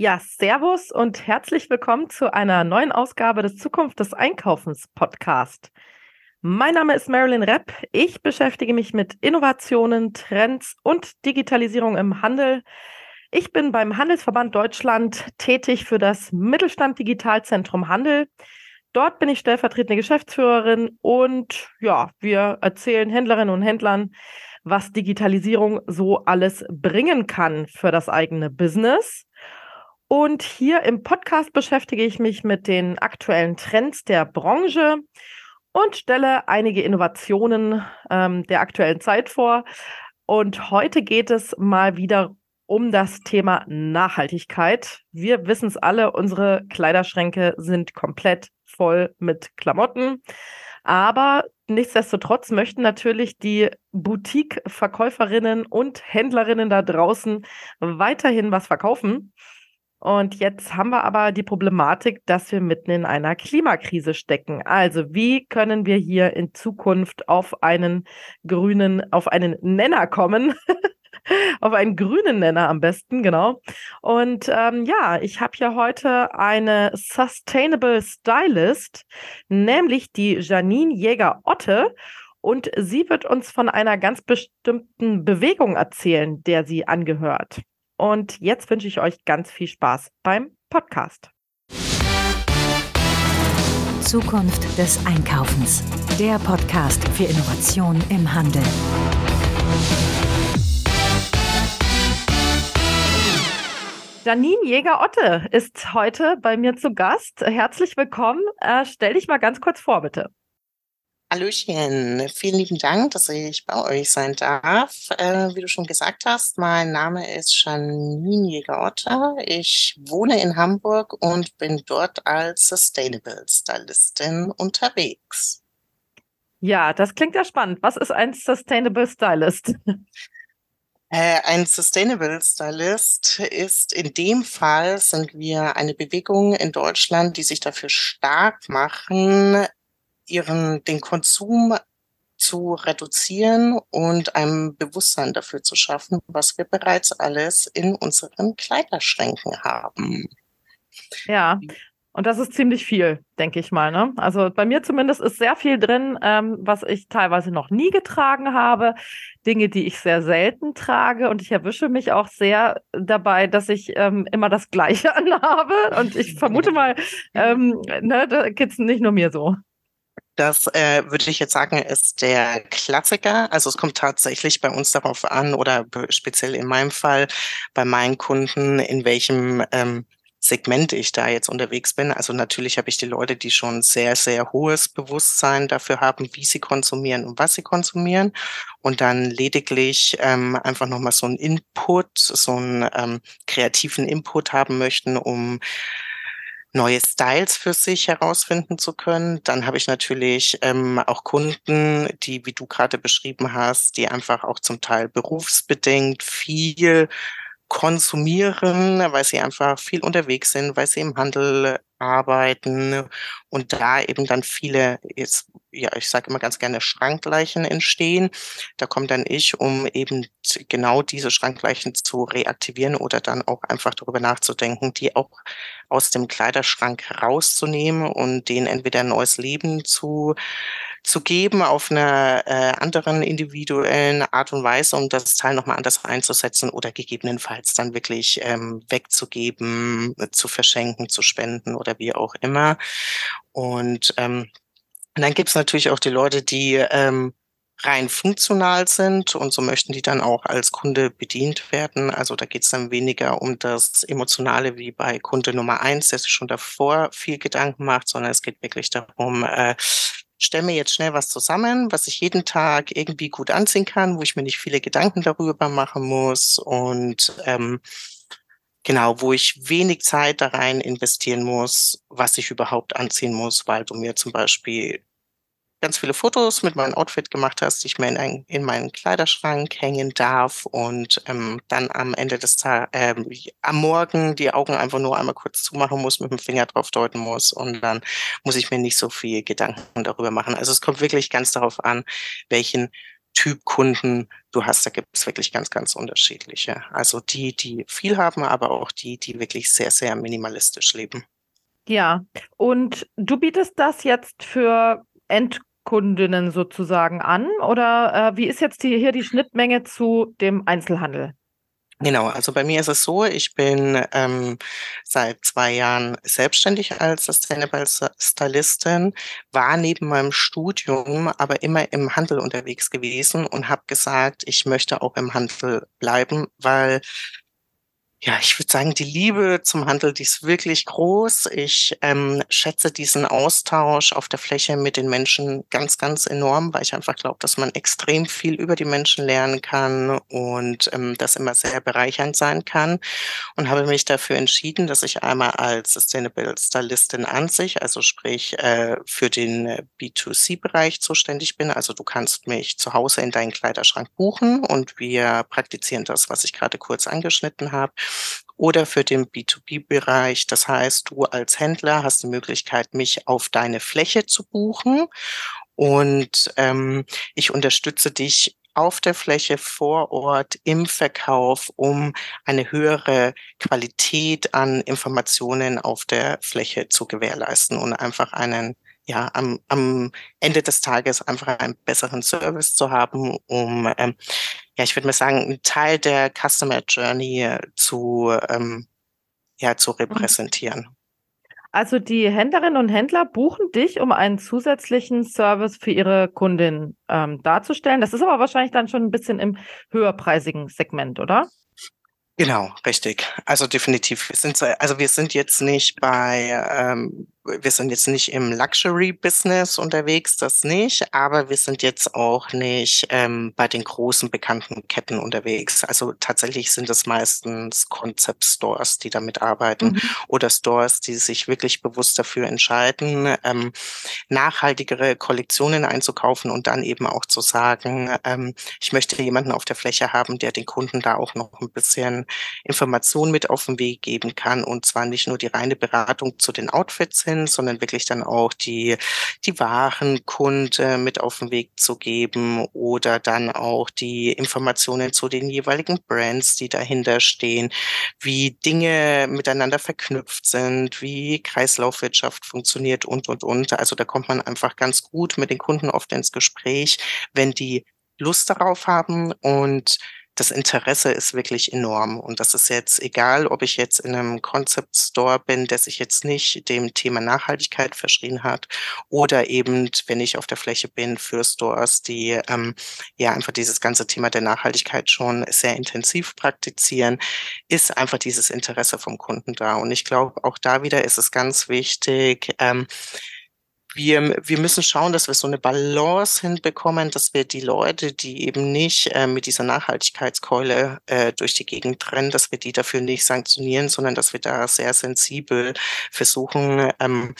Ja, Servus und herzlich willkommen zu einer neuen Ausgabe des Zukunft des Einkaufens Podcast. Mein Name ist Marilyn Repp. Ich beschäftige mich mit Innovationen, Trends und Digitalisierung im Handel. Ich bin beim Handelsverband Deutschland tätig für das Mittelstand Digitalzentrum Handel. Dort bin ich stellvertretende Geschäftsführerin und ja, wir erzählen Händlerinnen und Händlern, was Digitalisierung so alles bringen kann für das eigene Business. Und hier im Podcast beschäftige ich mich mit den aktuellen Trends der Branche und stelle einige Innovationen ähm, der aktuellen Zeit vor. Und heute geht es mal wieder um das Thema Nachhaltigkeit. Wir wissen es alle, unsere Kleiderschränke sind komplett voll mit Klamotten. Aber nichtsdestotrotz möchten natürlich die Boutique-Verkäuferinnen und Händlerinnen da draußen weiterhin was verkaufen. Und jetzt haben wir aber die Problematik, dass wir mitten in einer Klimakrise stecken. Also wie können wir hier in Zukunft auf einen grünen, auf einen Nenner kommen? auf einen grünen Nenner am besten, genau. Und ähm, ja, ich habe hier heute eine Sustainable Stylist, nämlich die Janine Jäger-Otte. Und sie wird uns von einer ganz bestimmten Bewegung erzählen, der sie angehört. Und jetzt wünsche ich euch ganz viel Spaß beim Podcast. Zukunft des Einkaufens. Der Podcast für Innovation im Handel. Janine Jäger-Otte ist heute bei mir zu Gast. Herzlich willkommen. Äh, stell dich mal ganz kurz vor, bitte. Hallöchen, vielen lieben Dank, dass ich bei euch sein darf. Äh, wie du schon gesagt hast, mein Name ist Janine Jäger-Otter. Ich wohne in Hamburg und bin dort als Sustainable Stylistin unterwegs. Ja, das klingt ja spannend. Was ist ein Sustainable Stylist? Äh, ein Sustainable Stylist ist in dem Fall sind wir eine Bewegung in Deutschland, die sich dafür stark machen, ihren, den Konsum zu reduzieren und ein Bewusstsein dafür zu schaffen, was wir bereits alles in unseren Kleiderschränken haben. Ja, und das ist ziemlich viel, denke ich mal. Ne? Also bei mir zumindest ist sehr viel drin, ähm, was ich teilweise noch nie getragen habe. Dinge, die ich sehr selten trage. Und ich erwische mich auch sehr dabei, dass ich ähm, immer das Gleiche anhabe. Und ich vermute mal, ähm, ne, da geht es nicht nur mir so. Das äh, würde ich jetzt sagen, ist der Klassiker. Also es kommt tatsächlich bei uns darauf an oder speziell in meinem Fall bei meinen Kunden, in welchem ähm, Segment ich da jetzt unterwegs bin. Also natürlich habe ich die Leute, die schon sehr, sehr hohes Bewusstsein dafür haben, wie sie konsumieren und was sie konsumieren. Und dann lediglich ähm, einfach nochmal so einen Input, so einen ähm, kreativen Input haben möchten, um neue Styles für sich herausfinden zu können. Dann habe ich natürlich ähm, auch Kunden, die, wie du gerade beschrieben hast, die einfach auch zum Teil berufsbedingt viel konsumieren, weil sie einfach viel unterwegs sind, weil sie im Handel arbeiten und da eben dann viele, jetzt, ja, ich sage immer ganz gerne Schrankleichen entstehen. Da kommt dann ich, um eben genau diese Schrankleichen zu reaktivieren oder dann auch einfach darüber nachzudenken, die auch aus dem Kleiderschrank rauszunehmen und denen entweder ein neues Leben zu zu geben auf einer äh, anderen individuellen Art und Weise, um das Teil nochmal anders einzusetzen oder gegebenenfalls dann wirklich ähm, wegzugeben, zu verschenken, zu spenden oder wie auch immer. Und ähm, dann gibt's natürlich auch die Leute, die ähm, rein funktional sind und so möchten die dann auch als Kunde bedient werden. Also da geht's dann weniger um das Emotionale wie bei Kunde Nummer eins, der sich schon davor viel Gedanken macht, sondern es geht wirklich darum, äh, stelle mir jetzt schnell was zusammen, was ich jeden Tag irgendwie gut anziehen kann, wo ich mir nicht viele Gedanken darüber machen muss und ähm, genau, wo ich wenig Zeit da rein investieren muss, was ich überhaupt anziehen muss, weil du mir zum Beispiel ganz viele Fotos mit meinem Outfit gemacht hast, die ich mir in, ein, in meinen Kleiderschrank hängen darf und ähm, dann am Ende des Tages, ähm, am Morgen die Augen einfach nur einmal kurz zumachen muss, mit dem Finger drauf deuten muss und dann muss ich mir nicht so viel Gedanken darüber machen. Also es kommt wirklich ganz darauf an, welchen Typ Kunden du hast. Da gibt es wirklich ganz, ganz unterschiedliche. Also die, die viel haben, aber auch die, die wirklich sehr, sehr minimalistisch leben. Ja, und du bietest das jetzt für Endkundinnen sozusagen an oder äh, wie ist jetzt die, hier die Schnittmenge zu dem Einzelhandel? Genau, also bei mir ist es so, ich bin ähm, seit zwei Jahren selbstständig als Sustainable Stylistin, war neben meinem Studium aber immer im Handel unterwegs gewesen und habe gesagt, ich möchte auch im Handel bleiben, weil ja, ich würde sagen, die Liebe zum Handel, die ist wirklich groß. Ich ähm, schätze diesen Austausch auf der Fläche mit den Menschen ganz, ganz enorm, weil ich einfach glaube, dass man extrem viel über die Menschen lernen kann und ähm, das immer sehr bereichernd sein kann. Und habe mich dafür entschieden, dass ich einmal als Sustainable Stylistin an sich, also sprich äh, für den B2C-Bereich zuständig bin. Also du kannst mich zu Hause in deinen Kleiderschrank buchen und wir praktizieren das, was ich gerade kurz angeschnitten habe oder für den B2B-Bereich. Das heißt, du als Händler hast die Möglichkeit, mich auf deine Fläche zu buchen und ähm, ich unterstütze dich auf der Fläche vor Ort im Verkauf, um eine höhere Qualität an Informationen auf der Fläche zu gewährleisten und einfach einen ja, am, am Ende des Tages einfach einen besseren Service zu haben, um, ähm, ja, ich würde mal sagen, einen Teil der Customer Journey zu, ähm, ja, zu mhm. repräsentieren. Also die Händlerinnen und Händler buchen dich, um einen zusätzlichen Service für ihre Kundin ähm, darzustellen. Das ist aber wahrscheinlich dann schon ein bisschen im höherpreisigen Segment, oder? Genau, richtig. Also definitiv. Wir sind, also wir sind jetzt nicht bei ähm, wir sind jetzt nicht im Luxury-Business unterwegs, das nicht, aber wir sind jetzt auch nicht ähm, bei den großen bekannten Ketten unterwegs. Also tatsächlich sind es meistens Concept-Stores, die damit arbeiten mhm. oder Stores, die sich wirklich bewusst dafür entscheiden, ähm, nachhaltigere Kollektionen einzukaufen und dann eben auch zu sagen, ähm, ich möchte jemanden auf der Fläche haben, der den Kunden da auch noch ein bisschen Informationen mit auf den Weg geben kann und zwar nicht nur die reine Beratung zu den Outfits hin, sind, sondern wirklich dann auch die, die Warenkunde mit auf den Weg zu geben oder dann auch die Informationen zu den jeweiligen Brands, die dahinter stehen, wie Dinge miteinander verknüpft sind, wie Kreislaufwirtschaft funktioniert und, und, und. Also da kommt man einfach ganz gut mit den Kunden oft ins Gespräch, wenn die Lust darauf haben und das Interesse ist wirklich enorm. Und das ist jetzt egal, ob ich jetzt in einem Concept Store bin, der sich jetzt nicht dem Thema Nachhaltigkeit verschrien hat, oder eben, wenn ich auf der Fläche bin für Stores, die ähm, ja einfach dieses ganze Thema der Nachhaltigkeit schon sehr intensiv praktizieren, ist einfach dieses Interesse vom Kunden da. Und ich glaube, auch da wieder ist es ganz wichtig, ähm, wir, wir müssen schauen, dass wir so eine Balance hinbekommen, dass wir die Leute, die eben nicht äh, mit dieser Nachhaltigkeitskeule äh, durch die Gegend rennen, dass wir die dafür nicht sanktionieren, sondern dass wir da sehr sensibel versuchen, ähm,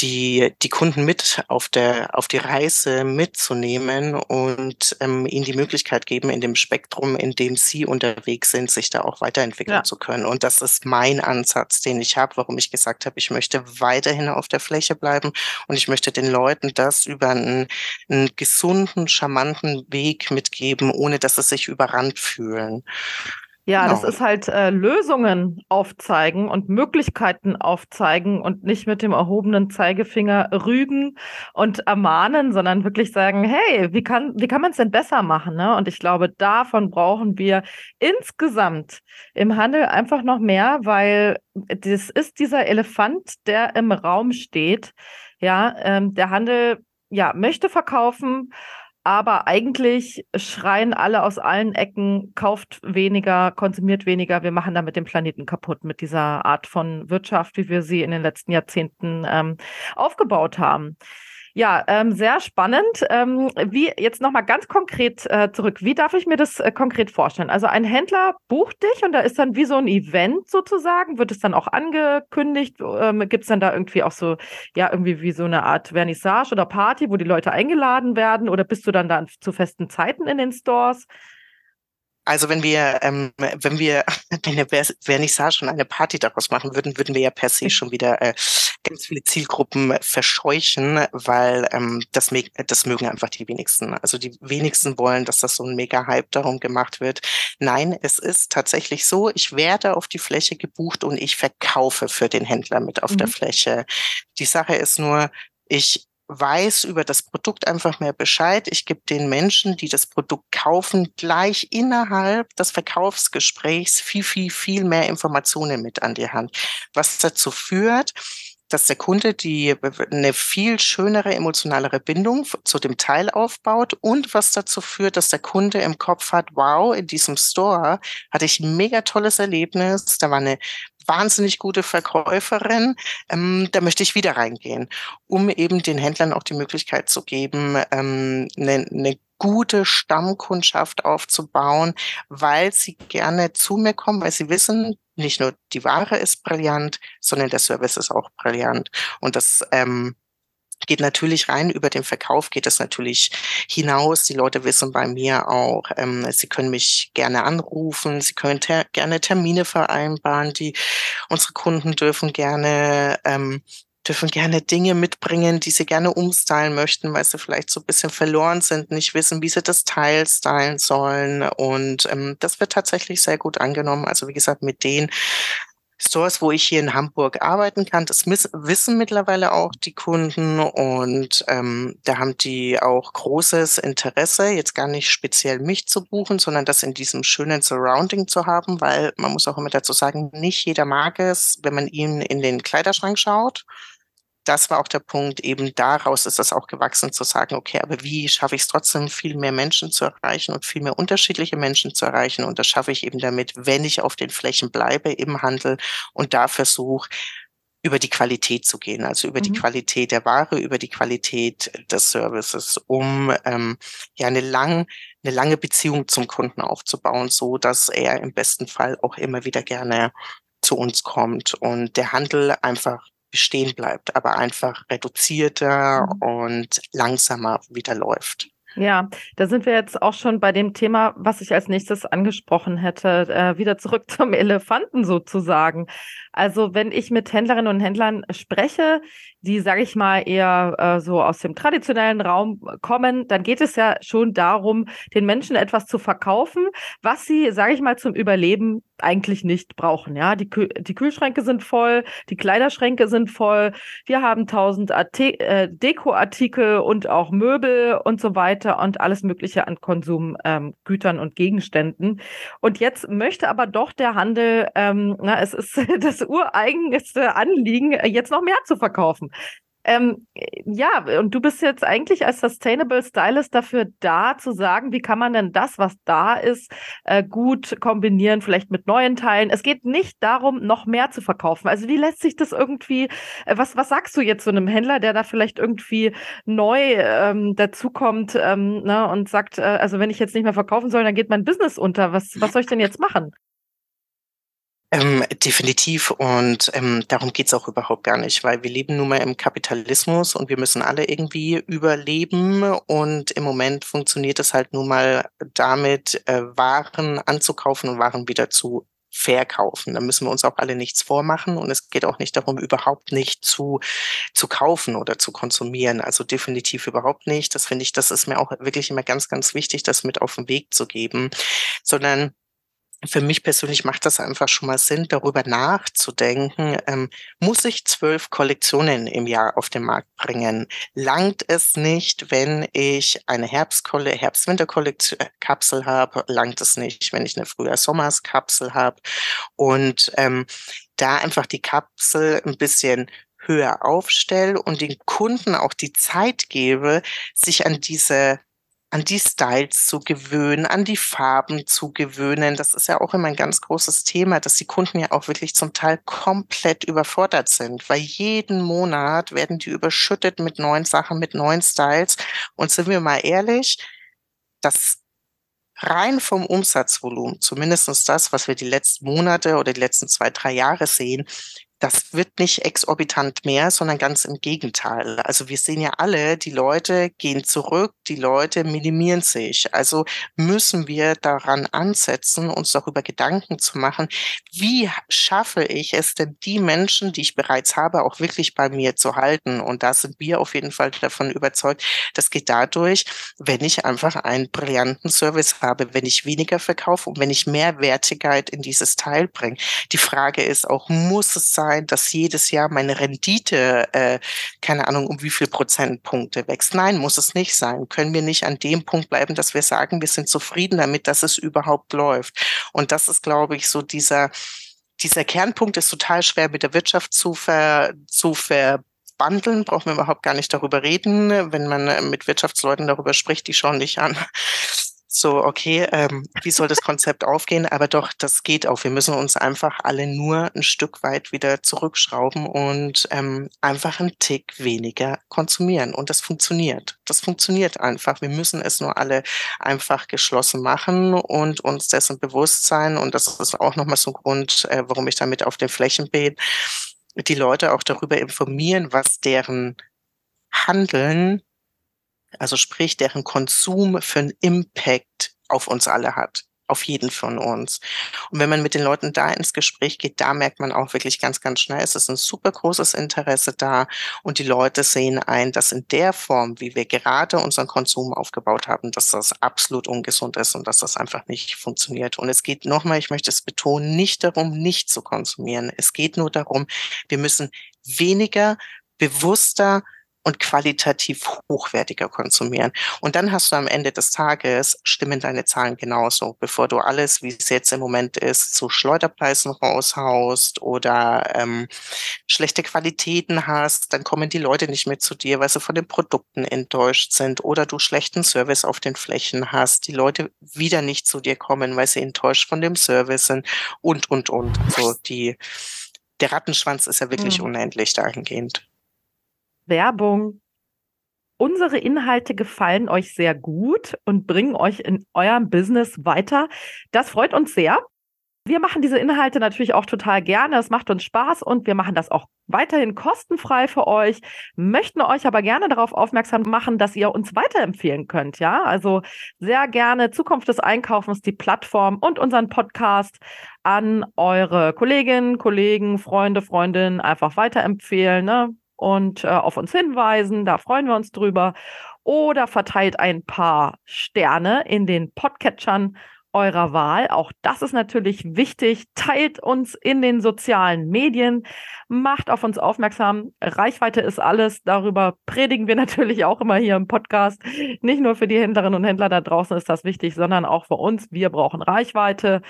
die, die Kunden mit auf der, auf die Reise mitzunehmen und ähm, ihnen die Möglichkeit geben, in dem Spektrum, in dem sie unterwegs sind, sich da auch weiterentwickeln ja. zu können. Und das ist mein Ansatz, den ich habe, warum ich gesagt habe, ich möchte weiterhin auf der Fläche bleiben und ich möchte den Leuten das über einen, einen gesunden, charmanten Weg mitgeben, ohne dass sie sich überrannt fühlen. Ja, genau. das ist halt äh, Lösungen aufzeigen und Möglichkeiten aufzeigen und nicht mit dem erhobenen Zeigefinger rügen und ermahnen, sondern wirklich sagen, hey, wie kann, wie kann man es denn besser machen? Ne? Und ich glaube, davon brauchen wir insgesamt im Handel einfach noch mehr, weil das ist dieser Elefant, der im Raum steht. Ja, ähm, der Handel ja, möchte verkaufen, aber eigentlich schreien alle aus allen Ecken, kauft weniger, konsumiert weniger. Wir machen damit den Planeten kaputt mit dieser Art von Wirtschaft, wie wir sie in den letzten Jahrzehnten ähm, aufgebaut haben. Ja, ähm, sehr spannend. Ähm, wie jetzt nochmal ganz konkret äh, zurück. Wie darf ich mir das äh, konkret vorstellen? Also ein Händler bucht dich und da ist dann wie so ein Event sozusagen. Wird es dann auch angekündigt? Ähm, Gibt es dann da irgendwie auch so, ja, irgendwie wie so eine Art Vernissage oder Party, wo die Leute eingeladen werden? Oder bist du dann da zu festen Zeiten in den Stores? Also wenn wir, ähm, wenn wir eine Vernissage und eine Party daraus machen würden, würden wir ja per se schon wieder äh, ganz viele Zielgruppen verscheuchen, weil ähm, das, das mögen einfach die wenigsten. Also die wenigsten wollen, dass das so ein Mega-Hype darum gemacht wird. Nein, es ist tatsächlich so, ich werde auf die Fläche gebucht und ich verkaufe für den Händler mit auf mhm. der Fläche. Die Sache ist nur, ich weiß über das Produkt einfach mehr Bescheid. Ich gebe den Menschen, die das Produkt kaufen, gleich innerhalb des Verkaufsgesprächs viel, viel, viel mehr Informationen mit an die Hand, was dazu führt, dass der Kunde die eine viel schönere emotionalere Bindung zu dem Teil aufbaut und was dazu führt, dass der Kunde im Kopf hat, wow, in diesem Store hatte ich ein mega tolles Erlebnis, da war eine wahnsinnig gute Verkäuferin, ähm, da möchte ich wieder reingehen, um eben den Händlern auch die Möglichkeit zu geben, ähm, eine, eine gute Stammkundschaft aufzubauen, weil sie gerne zu mir kommen, weil sie wissen, nicht nur die Ware ist brillant, sondern der Service ist auch brillant. Und das ähm, geht natürlich rein über den Verkauf, geht es natürlich hinaus. Die Leute wissen bei mir auch, ähm, sie können mich gerne anrufen, sie können ter gerne Termine vereinbaren. Die unsere Kunden dürfen gerne ähm, dürfen gerne Dinge mitbringen, die sie gerne umstylen möchten, weil sie vielleicht so ein bisschen verloren sind, nicht wissen, wie sie das Teil stylen sollen. Und ähm, das wird tatsächlich sehr gut angenommen. Also wie gesagt, mit denen Stores, wo ich hier in Hamburg arbeiten kann. Das wissen mittlerweile auch die Kunden und ähm, da haben die auch großes Interesse, jetzt gar nicht speziell mich zu buchen, sondern das in diesem schönen Surrounding zu haben, weil man muss auch immer dazu sagen, nicht jeder mag es, wenn man ihnen in den Kleiderschrank schaut das war auch der Punkt, eben daraus ist das auch gewachsen, zu sagen, okay, aber wie schaffe ich es trotzdem, viel mehr Menschen zu erreichen und viel mehr unterschiedliche Menschen zu erreichen? Und das schaffe ich eben damit, wenn ich auf den Flächen bleibe im Handel und da versuche, über die Qualität zu gehen, also über mhm. die Qualität der Ware, über die Qualität des Services, um ähm, ja eine lang eine lange Beziehung zum Kunden aufzubauen, so dass er im besten Fall auch immer wieder gerne zu uns kommt und der Handel einfach bestehen bleibt, aber einfach reduzierter mhm. und langsamer wieder läuft. Ja, da sind wir jetzt auch schon bei dem Thema, was ich als nächstes angesprochen hätte, äh, wieder zurück zum Elefanten sozusagen. Also wenn ich mit Händlerinnen und Händlern spreche, die, sage ich mal, eher äh, so aus dem traditionellen Raum kommen, dann geht es ja schon darum, den Menschen etwas zu verkaufen, was sie, sage ich mal, zum Überleben eigentlich nicht brauchen. Ja, die, Kü die Kühlschränke sind voll, die Kleiderschränke sind voll, wir haben tausend äh, Dekoartikel und auch Möbel und so weiter und alles Mögliche an Konsumgütern ähm, und Gegenständen. Und jetzt möchte aber doch der Handel, ähm, na, es ist das ureigenste Anliegen, jetzt noch mehr zu verkaufen. Ähm, ja, und du bist jetzt eigentlich als Sustainable Stylist dafür da, zu sagen, wie kann man denn das, was da ist, äh, gut kombinieren, vielleicht mit neuen Teilen. Es geht nicht darum, noch mehr zu verkaufen. Also wie lässt sich das irgendwie, äh, was, was sagst du jetzt zu einem Händler, der da vielleicht irgendwie neu ähm, dazukommt ähm, ne, und sagt, äh, also wenn ich jetzt nicht mehr verkaufen soll, dann geht mein Business unter. Was, was soll ich denn jetzt machen? Ähm, definitiv und ähm, darum geht's auch überhaupt gar nicht, weil wir leben nun mal im Kapitalismus und wir müssen alle irgendwie überleben und im Moment funktioniert es halt nun mal damit, äh, Waren anzukaufen und Waren wieder zu verkaufen. Da müssen wir uns auch alle nichts vormachen und es geht auch nicht darum, überhaupt nicht zu, zu kaufen oder zu konsumieren. Also definitiv überhaupt nicht. Das finde ich, das ist mir auch wirklich immer ganz, ganz wichtig, das mit auf den Weg zu geben, sondern für mich persönlich macht das einfach schon mal Sinn, darüber nachzudenken, ähm, muss ich zwölf Kollektionen im Jahr auf den Markt bringen? Langt es nicht, wenn ich eine Herbstkolle, Herbst-Winter-Kapsel habe? Langt es nicht, wenn ich eine Frühjahr-Sommers-Kapsel habe? Und ähm, da einfach die Kapsel ein bisschen höher aufstelle und den Kunden auch die Zeit gebe, sich an diese an die Styles zu gewöhnen, an die Farben zu gewöhnen. Das ist ja auch immer ein ganz großes Thema, dass die Kunden ja auch wirklich zum Teil komplett überfordert sind, weil jeden Monat werden die überschüttet mit neuen Sachen, mit neuen Styles. Und sind wir mal ehrlich, das rein vom Umsatzvolumen, zumindestens das, was wir die letzten Monate oder die letzten zwei, drei Jahre sehen, das wird nicht exorbitant mehr, sondern ganz im Gegenteil. Also wir sehen ja alle, die Leute gehen zurück, die Leute minimieren sich. Also müssen wir daran ansetzen, uns darüber Gedanken zu machen, wie schaffe ich es denn, die Menschen, die ich bereits habe, auch wirklich bei mir zu halten. Und da sind wir auf jeden Fall davon überzeugt, das geht dadurch, wenn ich einfach einen brillanten Service habe, wenn ich weniger verkaufe und wenn ich mehr Wertigkeit in dieses Teil bringe. Die Frage ist auch, muss es sein, sein, dass jedes Jahr meine Rendite, äh, keine Ahnung, um wie viel Prozentpunkte wächst. Nein, muss es nicht sein. Können wir nicht an dem Punkt bleiben, dass wir sagen, wir sind zufrieden damit, dass es überhaupt läuft. Und das ist, glaube ich, so dieser, dieser Kernpunkt ist total schwer mit der Wirtschaft zu, ver, zu verbandeln, brauchen wir überhaupt gar nicht darüber reden. Wenn man mit Wirtschaftsleuten darüber spricht, die schauen dich an so, okay, ähm, wie soll das Konzept aufgehen? Aber doch, das geht auch. Wir müssen uns einfach alle nur ein Stück weit wieder zurückschrauben und ähm, einfach einen Tick weniger konsumieren. Und das funktioniert. Das funktioniert einfach. Wir müssen es nur alle einfach geschlossen machen und uns dessen bewusst sein. Und das ist auch nochmal so ein Grund, äh, warum ich damit auf den Flächen bin, die Leute auch darüber informieren, was deren Handeln also sprich, deren Konsum für einen Impact auf uns alle hat. Auf jeden von uns. Und wenn man mit den Leuten da ins Gespräch geht, da merkt man auch wirklich ganz, ganz schnell, es ist ein super großes Interesse da und die Leute sehen ein, dass in der Form, wie wir gerade unseren Konsum aufgebaut haben, dass das absolut ungesund ist und dass das einfach nicht funktioniert. Und es geht nochmal, ich möchte es betonen, nicht darum, nicht zu konsumieren. Es geht nur darum, wir müssen weniger, bewusster, und qualitativ hochwertiger konsumieren. Und dann hast du am Ende des Tages, stimmen deine Zahlen genauso. Bevor du alles, wie es jetzt im Moment ist, zu Schleuderpreisen raushaust oder ähm, schlechte Qualitäten hast, dann kommen die Leute nicht mehr zu dir, weil sie von den Produkten enttäuscht sind oder du schlechten Service auf den Flächen hast, die Leute wieder nicht zu dir kommen, weil sie enttäuscht von dem Service sind und, und, und. So die, der Rattenschwanz ist ja wirklich mhm. unendlich dahingehend. Werbung. Unsere Inhalte gefallen euch sehr gut und bringen euch in eurem Business weiter. Das freut uns sehr. Wir machen diese Inhalte natürlich auch total gerne. Es macht uns Spaß und wir machen das auch weiterhin kostenfrei für euch, möchten euch aber gerne darauf aufmerksam machen, dass ihr uns weiterempfehlen könnt. Ja, also sehr gerne Zukunft des Einkaufens, die Plattform und unseren Podcast an eure Kolleginnen, Kollegen, Freunde, Freundinnen einfach weiterempfehlen. Ne? Und äh, auf uns hinweisen. Da freuen wir uns drüber. Oder verteilt ein paar Sterne in den Podcatchern eurer Wahl. Auch das ist natürlich wichtig. Teilt uns in den sozialen Medien, macht auf uns aufmerksam. Reichweite ist alles. Darüber predigen wir natürlich auch immer hier im Podcast. Nicht nur für die Händlerinnen und Händler da draußen ist das wichtig, sondern auch für uns. Wir brauchen Reichweite.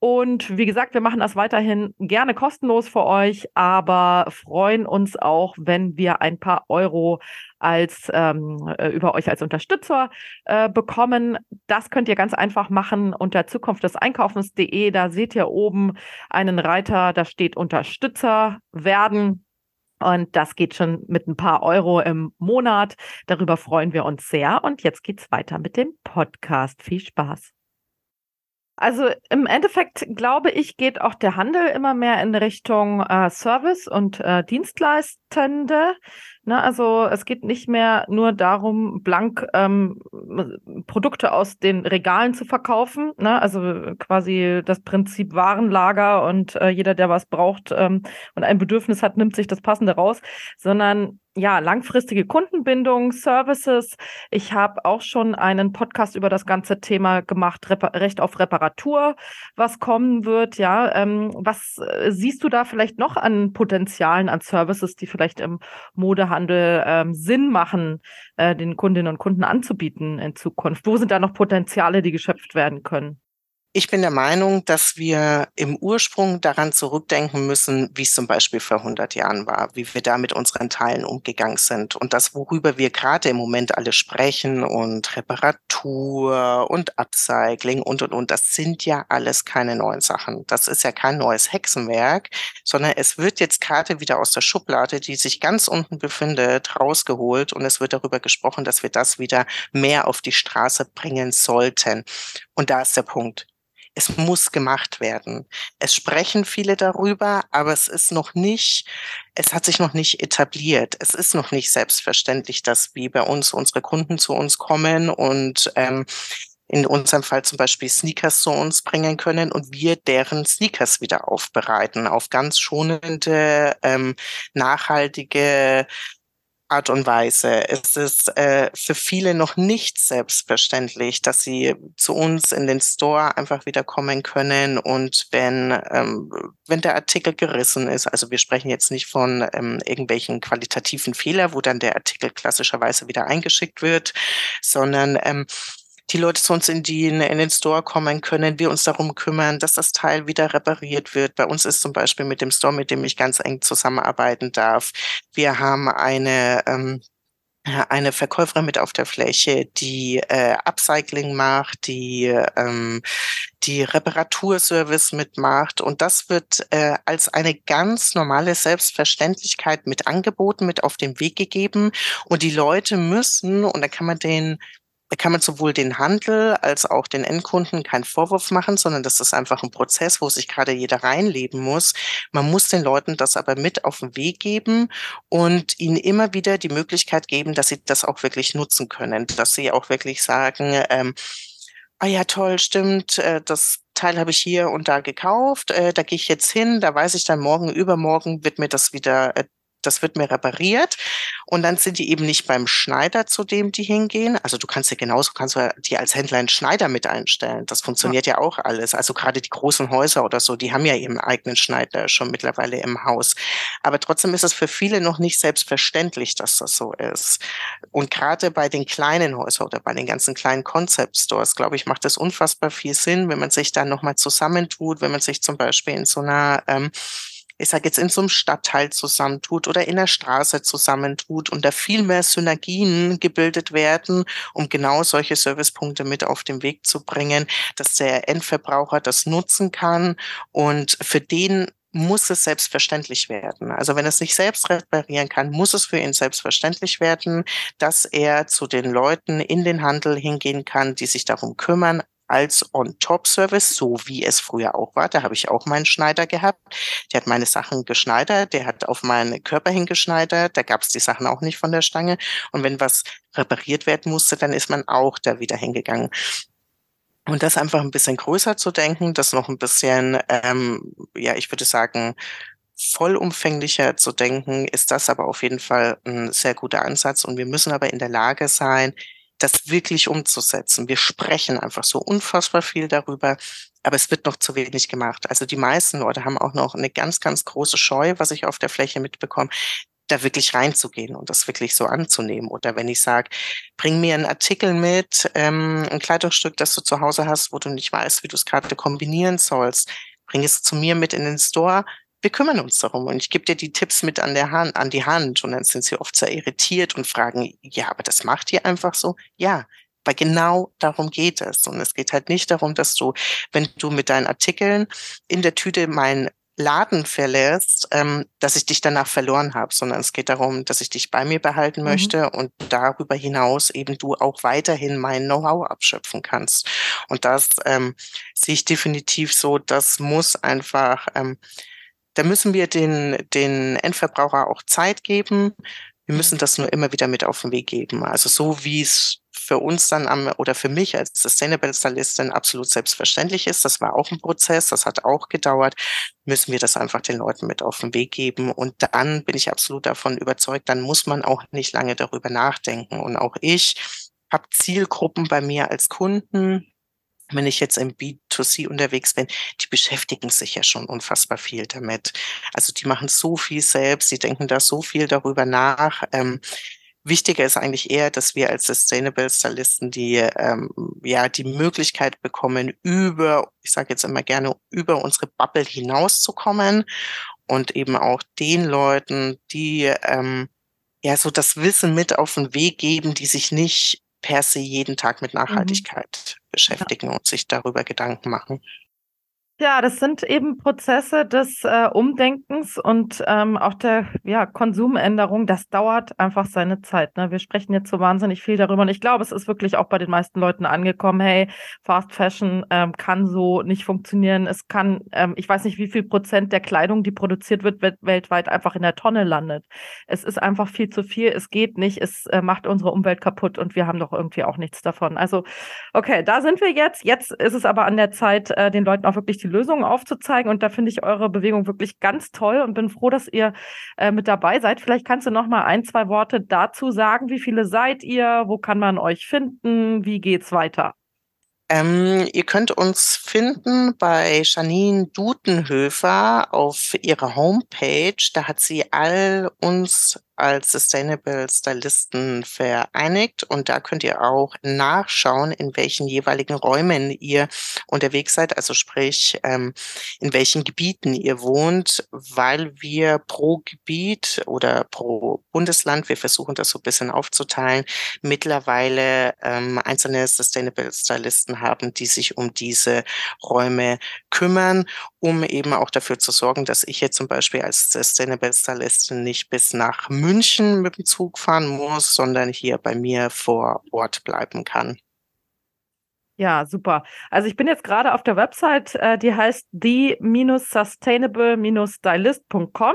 Und wie gesagt, wir machen das weiterhin gerne kostenlos für euch, aber freuen uns auch, wenn wir ein paar Euro als ähm, äh, über euch als Unterstützer äh, bekommen. Das könnt ihr ganz einfach machen unter Zukunft des Einkaufens.de. Da seht ihr oben einen Reiter, da steht Unterstützer werden. Und das geht schon mit ein paar Euro im Monat. Darüber freuen wir uns sehr. Und jetzt geht's weiter mit dem Podcast. Viel Spaß. Also im Endeffekt glaube ich, geht auch der Handel immer mehr in Richtung äh, Service und äh, Dienstleistende. Ne, also es geht nicht mehr nur darum, blank ähm, Produkte aus den Regalen zu verkaufen. Ne? Also quasi das Prinzip Warenlager und äh, jeder, der was braucht ähm, und ein Bedürfnis hat, nimmt sich das Passende raus, sondern ja, langfristige Kundenbindung, Services. Ich habe auch schon einen Podcast über das ganze Thema gemacht, Repa Recht auf Reparatur, was kommen wird. Ja, ähm, was äh, siehst du da vielleicht noch an Potenzialen, an Services, die vielleicht im Modehandel ähm, Sinn machen, äh, den Kundinnen und Kunden anzubieten in Zukunft? Wo sind da noch Potenziale, die geschöpft werden können? Ich bin der Meinung, dass wir im Ursprung daran zurückdenken müssen, wie es zum Beispiel vor 100 Jahren war, wie wir da mit unseren Teilen umgegangen sind. Und das, worüber wir gerade im Moment alle sprechen und Reparatur und Upcycling und, und, und, das sind ja alles keine neuen Sachen. Das ist ja kein neues Hexenwerk, sondern es wird jetzt gerade wieder aus der Schublade, die sich ganz unten befindet, rausgeholt und es wird darüber gesprochen, dass wir das wieder mehr auf die Straße bringen sollten. Und da ist der Punkt es muss gemacht werden. Es sprechen viele darüber, aber es ist noch nicht, es hat sich noch nicht etabliert. Es ist noch nicht selbstverständlich, dass wie bei uns unsere Kunden zu uns kommen und ähm, in unserem Fall zum Beispiel Sneakers zu uns bringen können und wir deren Sneakers wieder aufbereiten auf ganz schonende, ähm, nachhaltige Art und Weise. Es ist äh, für viele noch nicht selbstverständlich, dass sie zu uns in den Store einfach wieder kommen können und wenn, ähm, wenn der Artikel gerissen ist, also wir sprechen jetzt nicht von ähm, irgendwelchen qualitativen Fehler, wo dann der Artikel klassischerweise wieder eingeschickt wird, sondern ähm, die Leute zu uns in, die, in den Store kommen können, wir uns darum kümmern, dass das Teil wieder repariert wird. Bei uns ist zum Beispiel mit dem Store, mit dem ich ganz eng zusammenarbeiten darf. Wir haben eine ähm, eine Verkäuferin mit auf der Fläche, die äh, Upcycling macht, die ähm, die Reparaturservice mitmacht und das wird äh, als eine ganz normale Selbstverständlichkeit mit angeboten, mit auf den Weg gegeben und die Leute müssen und da kann man den da kann man sowohl den Handel als auch den Endkunden keinen Vorwurf machen, sondern das ist einfach ein Prozess, wo sich gerade jeder reinleben muss. Man muss den Leuten das aber mit auf den Weg geben und ihnen immer wieder die Möglichkeit geben, dass sie das auch wirklich nutzen können, dass sie auch wirklich sagen, ähm, ah ja, toll, stimmt, äh, das Teil habe ich hier und da gekauft, äh, da gehe ich jetzt hin, da weiß ich dann morgen, übermorgen wird mir das wieder äh, das wird mir repariert und dann sind die eben nicht beim Schneider, zu dem die hingehen. Also du kannst ja genauso, kannst du die als Händler einen Schneider mit einstellen. Das funktioniert ja. ja auch alles. Also gerade die großen Häuser oder so, die haben ja ihren eigenen Schneider schon mittlerweile im Haus. Aber trotzdem ist es für viele noch nicht selbstverständlich, dass das so ist. Und gerade bei den kleinen Häusern oder bei den ganzen kleinen Concept Stores, glaube ich, macht es unfassbar viel Sinn, wenn man sich dann nochmal zusammentut, wenn man sich zum Beispiel in so einer ähm, ich sage jetzt in so einem Stadtteil zusammentut oder in der Straße zusammentut und da viel mehr Synergien gebildet werden, um genau solche Servicepunkte mit auf den Weg zu bringen, dass der Endverbraucher das nutzen kann und für den muss es selbstverständlich werden. Also wenn es nicht selbst reparieren kann, muss es für ihn selbstverständlich werden, dass er zu den Leuten in den Handel hingehen kann, die sich darum kümmern, als On-Top-Service, so wie es früher auch war. Da habe ich auch meinen Schneider gehabt. Der hat meine Sachen geschneidert, der hat auf meinen Körper hingeschneidert, da gab es die Sachen auch nicht von der Stange. Und wenn was repariert werden musste, dann ist man auch da wieder hingegangen. Und das einfach ein bisschen größer zu denken, das noch ein bisschen, ähm, ja, ich würde sagen, vollumfänglicher zu denken, ist das aber auf jeden Fall ein sehr guter Ansatz. Und wir müssen aber in der Lage sein, das wirklich umzusetzen. Wir sprechen einfach so unfassbar viel darüber, aber es wird noch zu wenig gemacht. Also die meisten Leute haben auch noch eine ganz, ganz große Scheu, was ich auf der Fläche mitbekomme, da wirklich reinzugehen und das wirklich so anzunehmen. Oder wenn ich sage, bring mir einen Artikel mit, ähm, ein Kleidungsstück, das du zu Hause hast, wo du nicht weißt, wie du es gerade kombinieren sollst, bring es zu mir mit in den Store, wir kümmern uns darum und ich gebe dir die Tipps mit an der Hand, an die Hand und dann sind sie oft sehr irritiert und fragen, ja, aber das macht ihr einfach so? Ja, weil genau darum geht es. Und es geht halt nicht darum, dass du, wenn du mit deinen Artikeln in der Tüte meinen Laden verlässt, ähm, dass ich dich danach verloren habe, sondern es geht darum, dass ich dich bei mir behalten mhm. möchte und darüber hinaus eben du auch weiterhin mein Know-how abschöpfen kannst. Und das ähm, sehe ich definitiv so, das muss einfach ähm, da müssen wir den, den Endverbraucher auch Zeit geben. Wir müssen das nur immer wieder mit auf den Weg geben. Also so wie es für uns dann am, oder für mich als Sustainable Stylistin absolut selbstverständlich ist. Das war auch ein Prozess, das hat auch gedauert. Müssen wir das einfach den Leuten mit auf den Weg geben. Und dann bin ich absolut davon überzeugt, dann muss man auch nicht lange darüber nachdenken. Und auch ich habe Zielgruppen bei mir als Kunden, wenn ich jetzt im B2C unterwegs bin, die beschäftigen sich ja schon unfassbar viel damit. Also die machen so viel selbst, die denken da so viel darüber nach. Ähm, wichtiger ist eigentlich eher, dass wir als Sustainable Stylisten die ähm, ja die Möglichkeit bekommen, über, ich sage jetzt immer gerne, über unsere Bubble hinauszukommen und eben auch den Leuten, die ähm, ja so das Wissen mit auf den Weg geben, die sich nicht per se jeden Tag mit mhm. Nachhaltigkeit mhm. beschäftigen ja. und sich darüber Gedanken machen. Ja, das sind eben Prozesse des äh, Umdenkens und ähm, auch der ja, Konsumänderung. Das dauert einfach seine Zeit. Ne? Wir sprechen jetzt so wahnsinnig viel darüber und ich glaube, es ist wirklich auch bei den meisten Leuten angekommen. Hey, Fast Fashion ähm, kann so nicht funktionieren. Es kann, ähm, ich weiß nicht, wie viel Prozent der Kleidung, die produziert wird, weltweit einfach in der Tonne landet. Es ist einfach viel zu viel. Es geht nicht. Es äh, macht unsere Umwelt kaputt und wir haben doch irgendwie auch nichts davon. Also, okay, da sind wir jetzt. Jetzt ist es aber an der Zeit, äh, den Leuten auch wirklich die Lösungen aufzuzeigen. Und da finde ich eure Bewegung wirklich ganz toll und bin froh, dass ihr äh, mit dabei seid. Vielleicht kannst du noch mal ein, zwei Worte dazu sagen. Wie viele seid ihr? Wo kann man euch finden? Wie geht's weiter? Ähm, ihr könnt uns finden bei Janine Dutenhöfer auf ihrer Homepage. Da hat sie all uns als Sustainable Stylisten vereinigt. Und da könnt ihr auch nachschauen, in welchen jeweiligen Räumen ihr unterwegs seid, also sprich, ähm, in welchen Gebieten ihr wohnt, weil wir pro Gebiet oder pro Bundesland, wir versuchen das so ein bisschen aufzuteilen, mittlerweile ähm, einzelne Sustainable Stylisten haben, die sich um diese Räume kümmern, um eben auch dafür zu sorgen, dass ich jetzt zum Beispiel als Sustainable Stylistin nicht bis nach München München mit dem Zug fahren muss, sondern hier bei mir vor Ort bleiben kann. Ja, super. Also ich bin jetzt gerade auf der Website, äh, die heißt the-sustainable-stylist.com,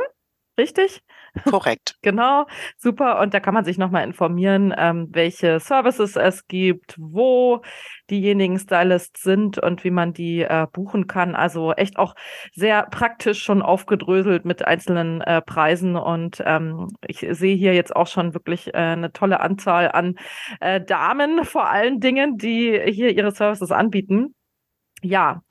richtig? Korrekt. genau, super. Und da kann man sich nochmal informieren, ähm, welche Services es gibt, wo diejenigen Stylists sind und wie man die äh, buchen kann. Also echt auch sehr praktisch schon aufgedröselt mit einzelnen äh, Preisen. Und ähm, ich sehe hier jetzt auch schon wirklich äh, eine tolle Anzahl an äh, Damen vor allen Dingen, die hier ihre Services anbieten. Ja.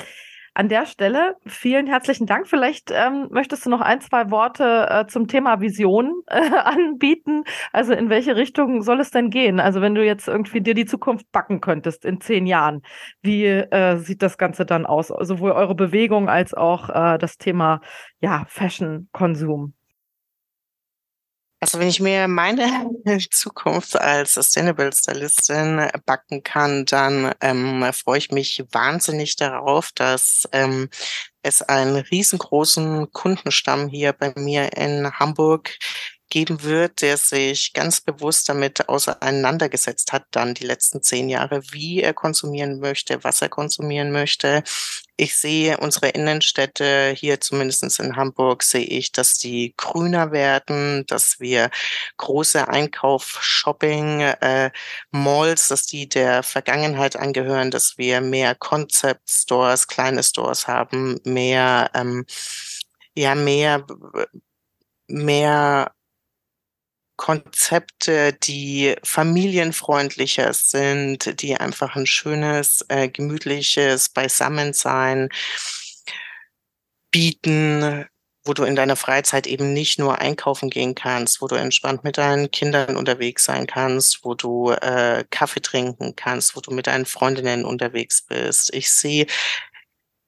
An der Stelle vielen herzlichen Dank. Vielleicht ähm, möchtest du noch ein, zwei Worte äh, zum Thema Vision äh, anbieten. Also in welche Richtung soll es denn gehen? Also wenn du jetzt irgendwie dir die Zukunft backen könntest in zehn Jahren, wie äh, sieht das Ganze dann aus? Sowohl eure Bewegung als auch äh, das Thema ja, Fashion-Konsum. Also wenn ich mir meine Zukunft als Sustainable Stylistin backen kann, dann ähm, freue ich mich wahnsinnig darauf, dass ähm, es einen riesengroßen Kundenstamm hier bei mir in Hamburg geben wird, der sich ganz bewusst damit auseinandergesetzt hat, dann die letzten zehn Jahre, wie er konsumieren möchte, was er konsumieren möchte. Ich sehe unsere Innenstädte hier zumindest in Hamburg, sehe ich, dass die grüner werden, dass wir große Einkauf, Shopping, äh, Malls, dass die der Vergangenheit angehören, dass wir mehr Concept Stores, kleine Stores haben, mehr, ähm, ja, mehr, mehr Konzepte, die familienfreundlicher sind, die einfach ein schönes, äh, gemütliches Beisammensein bieten, wo du in deiner Freizeit eben nicht nur einkaufen gehen kannst, wo du entspannt mit deinen Kindern unterwegs sein kannst, wo du äh, Kaffee trinken kannst, wo du mit deinen Freundinnen unterwegs bist. Ich sehe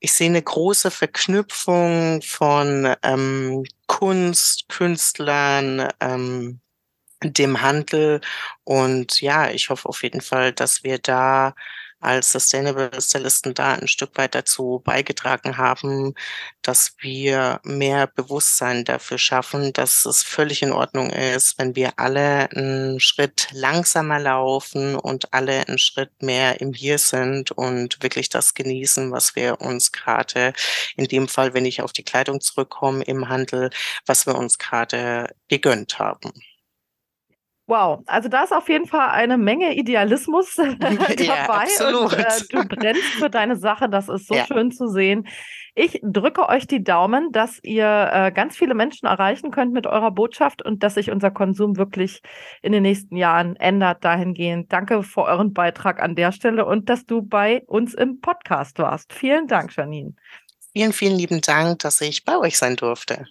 ich sehe eine große Verknüpfung von ähm, Kunst, Künstlern, ähm, dem Handel. Und ja, ich hoffe auf jeden Fall, dass wir da als Sustainable Stylisten da ein Stück weit dazu beigetragen haben, dass wir mehr Bewusstsein dafür schaffen, dass es völlig in Ordnung ist, wenn wir alle einen Schritt langsamer laufen und alle einen Schritt mehr im Hier sind und wirklich das genießen, was wir uns gerade in dem Fall, wenn ich auf die Kleidung zurückkomme im Handel, was wir uns gerade gegönnt haben. Wow, also da ist auf jeden Fall eine Menge Idealismus dabei ja, und äh, du brennst für deine Sache. Das ist so ja. schön zu sehen. Ich drücke euch die Daumen, dass ihr äh, ganz viele Menschen erreichen könnt mit eurer Botschaft und dass sich unser Konsum wirklich in den nächsten Jahren ändert dahingehend. Danke für euren Beitrag an der Stelle und dass du bei uns im Podcast warst. Vielen Dank, Janine. Vielen, vielen lieben Dank, dass ich bei euch sein durfte.